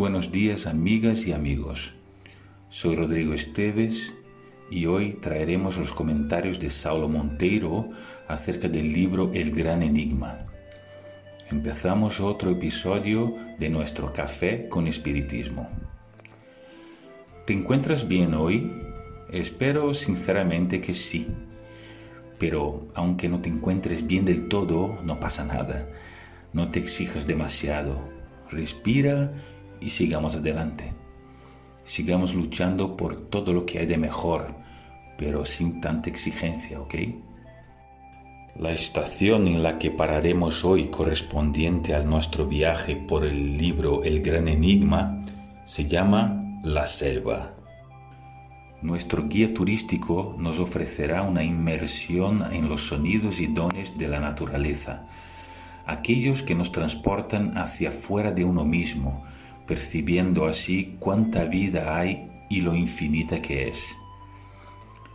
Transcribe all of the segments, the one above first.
buenos días amigas y amigos. Soy Rodrigo Esteves y hoy traeremos los comentarios de Saulo Monteiro acerca del libro El Gran Enigma. Empezamos otro episodio de nuestro café con espiritismo. ¿Te encuentras bien hoy? Espero sinceramente que sí. Pero aunque no te encuentres bien del todo, no pasa nada. No te exijas demasiado. Respira y sigamos adelante. Sigamos luchando por todo lo que hay de mejor, pero sin tanta exigencia, ¿ok? La estación en la que pararemos hoy correspondiente a nuestro viaje por el libro El Gran Enigma se llama La Selva. Nuestro guía turístico nos ofrecerá una inmersión en los sonidos y dones de la naturaleza, aquellos que nos transportan hacia fuera de uno mismo, percibiendo así cuánta vida hay y lo infinita que es.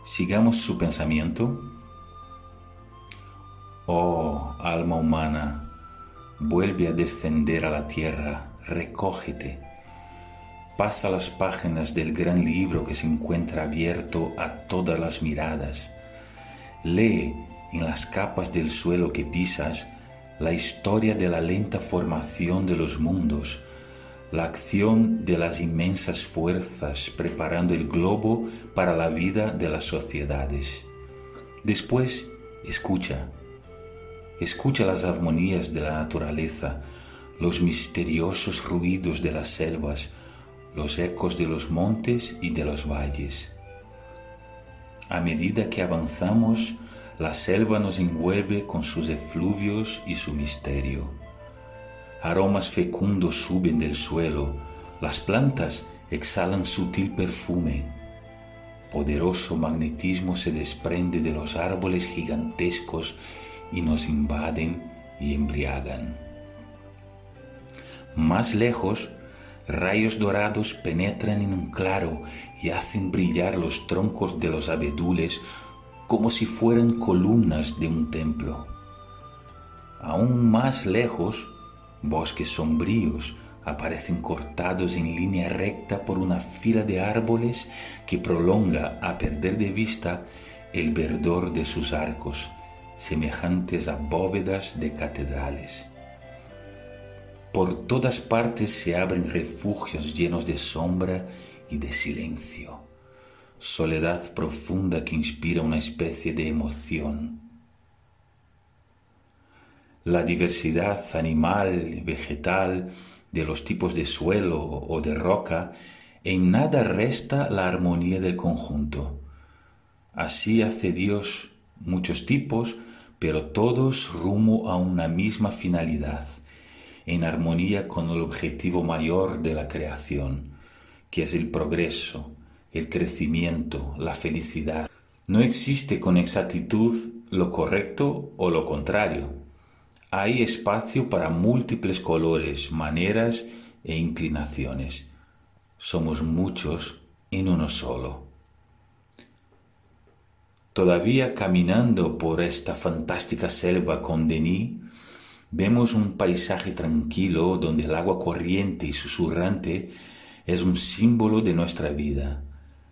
Sigamos su pensamiento. Oh, alma humana, vuelve a descender a la tierra, recógete. Pasa las páginas del gran libro que se encuentra abierto a todas las miradas. Lee en las capas del suelo que pisas la historia de la lenta formación de los mundos, la acción de las inmensas fuerzas preparando el globo para la vida de las sociedades. Después, escucha. Escucha las armonías de la naturaleza, los misteriosos ruidos de las selvas, los ecos de los montes y de los valles. A medida que avanzamos, la selva nos envuelve con sus efluvios y su misterio aromas fecundos suben del suelo, las plantas exhalan sutil perfume, poderoso magnetismo se desprende de los árboles gigantescos y nos invaden y embriagan. Más lejos, rayos dorados penetran en un claro y hacen brillar los troncos de los abedules como si fueran columnas de un templo. Aún más lejos, Bosques sombríos aparecen cortados en línea recta por una fila de árboles que prolonga a perder de vista el verdor de sus arcos, semejantes a bóvedas de catedrales. Por todas partes se abren refugios llenos de sombra y de silencio, soledad profunda que inspira una especie de emoción la diversidad animal, vegetal, de los tipos de suelo o de roca, en nada resta la armonía del conjunto. Así hace Dios muchos tipos, pero todos rumbo a una misma finalidad, en armonía con el objetivo mayor de la creación, que es el progreso, el crecimiento, la felicidad. No existe con exactitud lo correcto o lo contrario hay espacio para múltiples colores, maneras e inclinaciones. Somos muchos en uno solo. Todavía caminando por esta fantástica selva con Denis, vemos un paisaje tranquilo donde el agua corriente y susurrante es un símbolo de nuestra vida,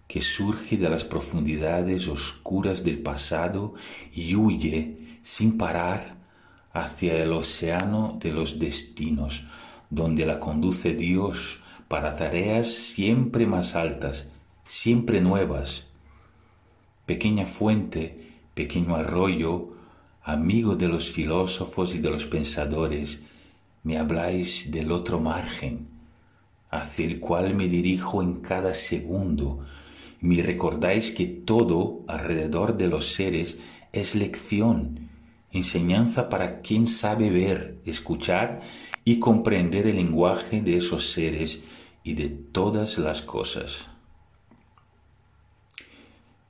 que surge de las profundidades oscuras del pasado y huye sin parar hacia el océano de los destinos, donde la conduce Dios para tareas siempre más altas, siempre nuevas. Pequeña fuente, pequeño arroyo, amigo de los filósofos y de los pensadores, me habláis del otro margen, hacia el cual me dirijo en cada segundo, me recordáis que todo alrededor de los seres es lección, enseñanza para quien sabe ver, escuchar y comprender el lenguaje de esos seres y de todas las cosas.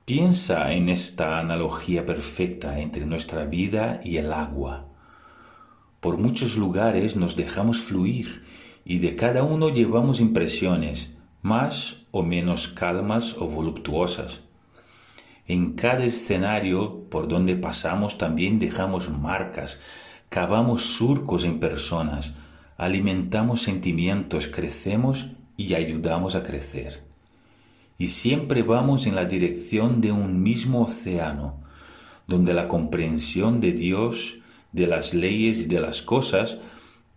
Piensa en esta analogía perfecta entre nuestra vida y el agua. Por muchos lugares nos dejamos fluir y de cada uno llevamos impresiones, más o menos calmas o voluptuosas. En cada escenario por donde pasamos también dejamos marcas, cavamos surcos en personas, alimentamos sentimientos, crecemos y ayudamos a crecer. Y siempre vamos en la dirección de un mismo océano, donde la comprensión de Dios, de las leyes y de las cosas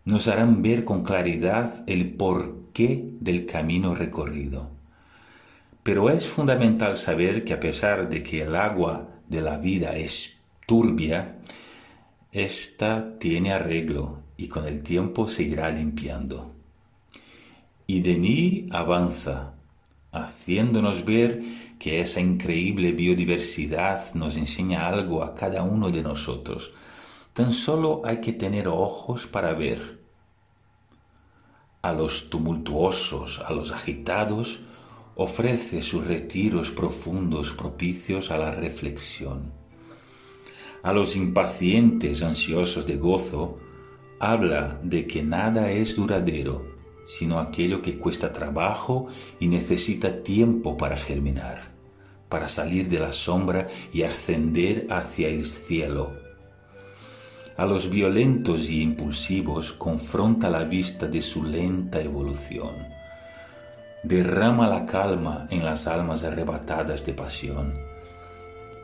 nos harán ver con claridad el porqué del camino recorrido. Pero es fundamental saber que a pesar de que el agua de la vida es turbia, esta tiene arreglo y con el tiempo se irá limpiando. Y Denis avanza, haciéndonos ver que esa increíble biodiversidad nos enseña algo a cada uno de nosotros. Tan solo hay que tener ojos para ver. A los tumultuosos, a los agitados, ofrece sus retiros profundos propicios a la reflexión. A los impacientes, ansiosos de gozo, habla de que nada es duradero sino aquello que cuesta trabajo y necesita tiempo para germinar, para salir de la sombra y ascender hacia el cielo. A los violentos y impulsivos confronta la vista de su lenta evolución. Derrama la calma en las almas arrebatadas de pasión.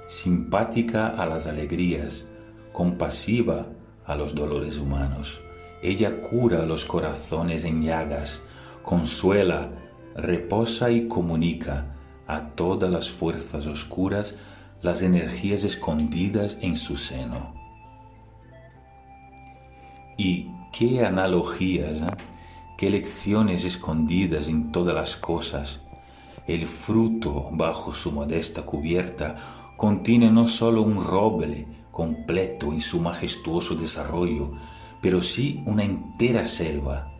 Simpática a las alegrías, compasiva a los dolores humanos ella cura los corazones en llagas, consuela, reposa y comunica a todas las fuerzas oscuras las energías escondidas en su seno. Y qué analogías, ¿eh? Qué lecciones escondidas en todas las cosas. El fruto bajo su modesta cubierta contiene no solo un roble completo en su majestuoso desarrollo, pero sí una entera selva.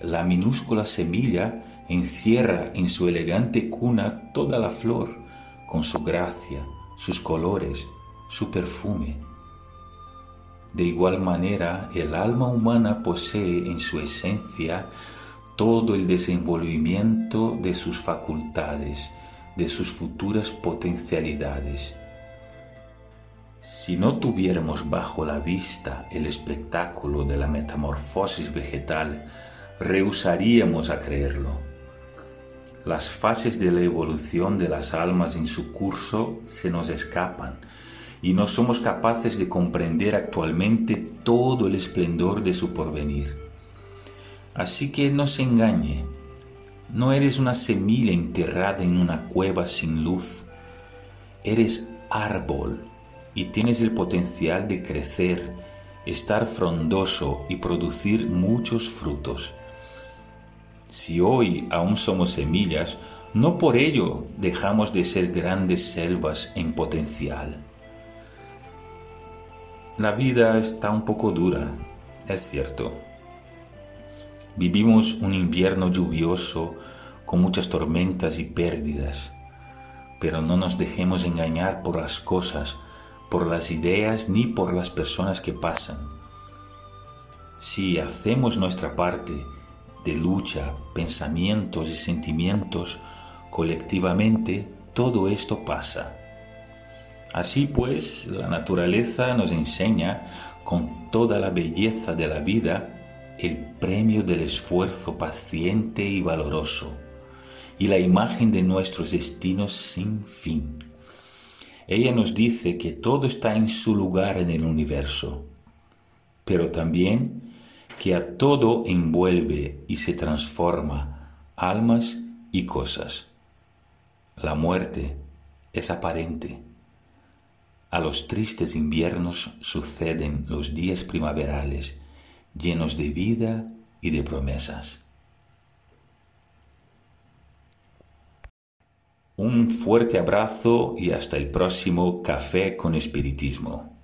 La minúscula semilla encierra en su elegante cuna toda la flor, con su gracia, sus colores, su perfume. De igual manera, el alma humana posee en su esencia todo el desenvolvimiento de sus facultades, de sus futuras potencialidades. Si no tuviéramos bajo la vista el espectáculo de la metamorfosis vegetal, rehusaríamos a creerlo. Las fases de la evolución de las almas en su curso se nos escapan y no somos capaces de comprender actualmente todo el esplendor de su porvenir. Así que no se engañe, no eres una semilla enterrada en una cueva sin luz, eres árbol y tienes el potencial de crecer, estar frondoso y producir muchos frutos. Si hoy aún somos semillas, no por ello dejamos de ser grandes selvas en potencial. La vida está un poco dura, es cierto. Vivimos un invierno lluvioso con muchas tormentas y pérdidas, pero no nos dejemos engañar por las cosas por las ideas ni por las personas que pasan. Si hacemos nuestra parte de lucha, pensamientos y sentimientos colectivamente, todo esto pasa. Así pues, la naturaleza nos enseña con toda la belleza de la vida el premio del esfuerzo paciente y valoroso y la imagen de nuestros destinos sin fin. Ella nos dice que todo está en su lugar en el universo, pero también que a todo envuelve y se transforma almas y cosas. La muerte es aparente. A los tristes inviernos suceden los días primaverales llenos de vida y de promesas. Un fuerte abrazo y hasta el próximo Café con Espiritismo.